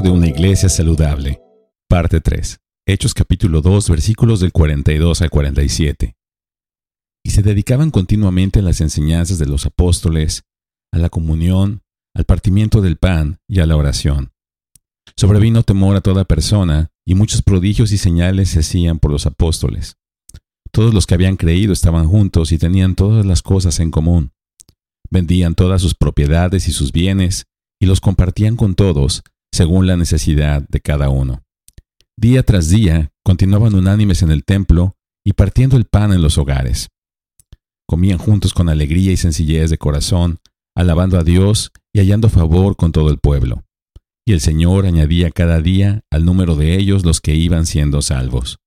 de una iglesia saludable. Parte 3. Hechos capítulo 2 versículos del 42 al 47. Y se dedicaban continuamente a las enseñanzas de los apóstoles, a la comunión, al partimiento del pan y a la oración. Sobrevino temor a toda persona, y muchos prodigios y señales se hacían por los apóstoles. Todos los que habían creído estaban juntos y tenían todas las cosas en común. Vendían todas sus propiedades y sus bienes, y los compartían con todos, según la necesidad de cada uno. Día tras día continuaban unánimes en el templo y partiendo el pan en los hogares. Comían juntos con alegría y sencillez de corazón, alabando a Dios y hallando favor con todo el pueblo. Y el Señor añadía cada día al número de ellos los que iban siendo salvos.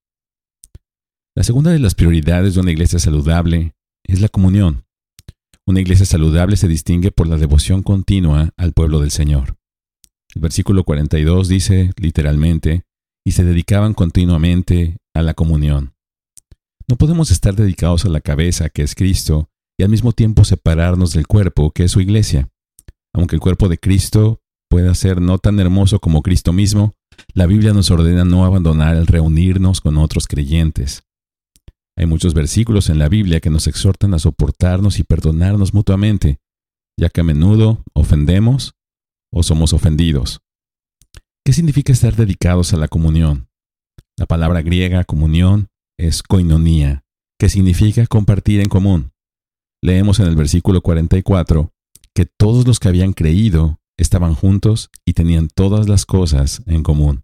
La segunda de las prioridades de una iglesia saludable es la comunión. Una iglesia saludable se distingue por la devoción continua al pueblo del Señor. El versículo 42 dice literalmente, y se dedicaban continuamente a la comunión. No podemos estar dedicados a la cabeza, que es Cristo, y al mismo tiempo separarnos del cuerpo, que es su iglesia. Aunque el cuerpo de Cristo pueda ser no tan hermoso como Cristo mismo, la Biblia nos ordena no abandonar el reunirnos con otros creyentes. Hay muchos versículos en la Biblia que nos exhortan a soportarnos y perdonarnos mutuamente, ya que a menudo ofendemos o somos ofendidos. ¿Qué significa estar dedicados a la comunión? La palabra griega comunión es koinonía, que significa compartir en común. Leemos en el versículo 44 que todos los que habían creído estaban juntos y tenían todas las cosas en común.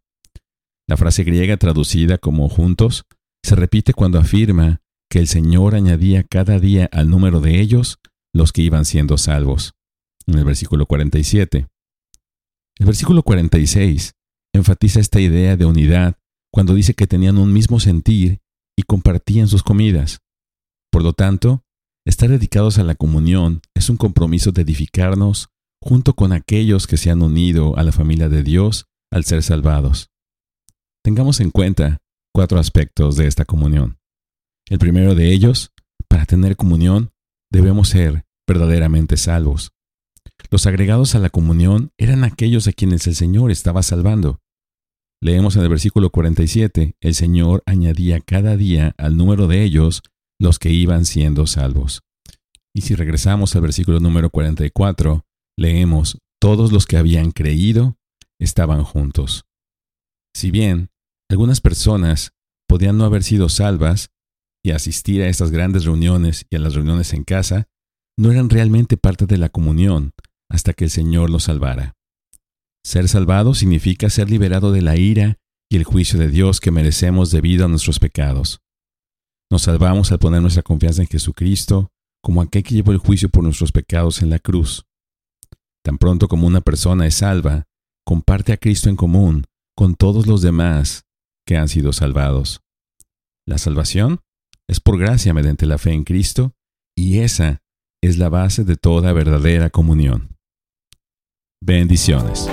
La frase griega traducida como juntos se repite cuando afirma que el Señor añadía cada día al número de ellos los que iban siendo salvos. En el versículo 47. El versículo 46 enfatiza esta idea de unidad cuando dice que tenían un mismo sentir y compartían sus comidas. Por lo tanto, estar dedicados a la comunión es un compromiso de edificarnos junto con aquellos que se han unido a la familia de Dios al ser salvados. Tengamos en cuenta cuatro aspectos de esta comunión. El primero de ellos, para tener comunión, debemos ser verdaderamente salvos. Los agregados a la comunión eran aquellos a quienes el Señor estaba salvando. Leemos en el versículo 47, el Señor añadía cada día al número de ellos los que iban siendo salvos. Y si regresamos al versículo número 44, leemos, todos los que habían creído estaban juntos. Si bien algunas personas podían no haber sido salvas y asistir a estas grandes reuniones y a las reuniones en casa, no eran realmente parte de la comunión hasta que el Señor los salvara. Ser salvado significa ser liberado de la ira y el juicio de Dios que merecemos debido a nuestros pecados. Nos salvamos al poner nuestra confianza en Jesucristo como aquel que llevó el juicio por nuestros pecados en la cruz. Tan pronto como una persona es salva, comparte a Cristo en común con todos los demás que han sido salvados. La salvación es por gracia mediante la fe en Cristo y esa es la base de toda verdadera comunión. Bendiciones.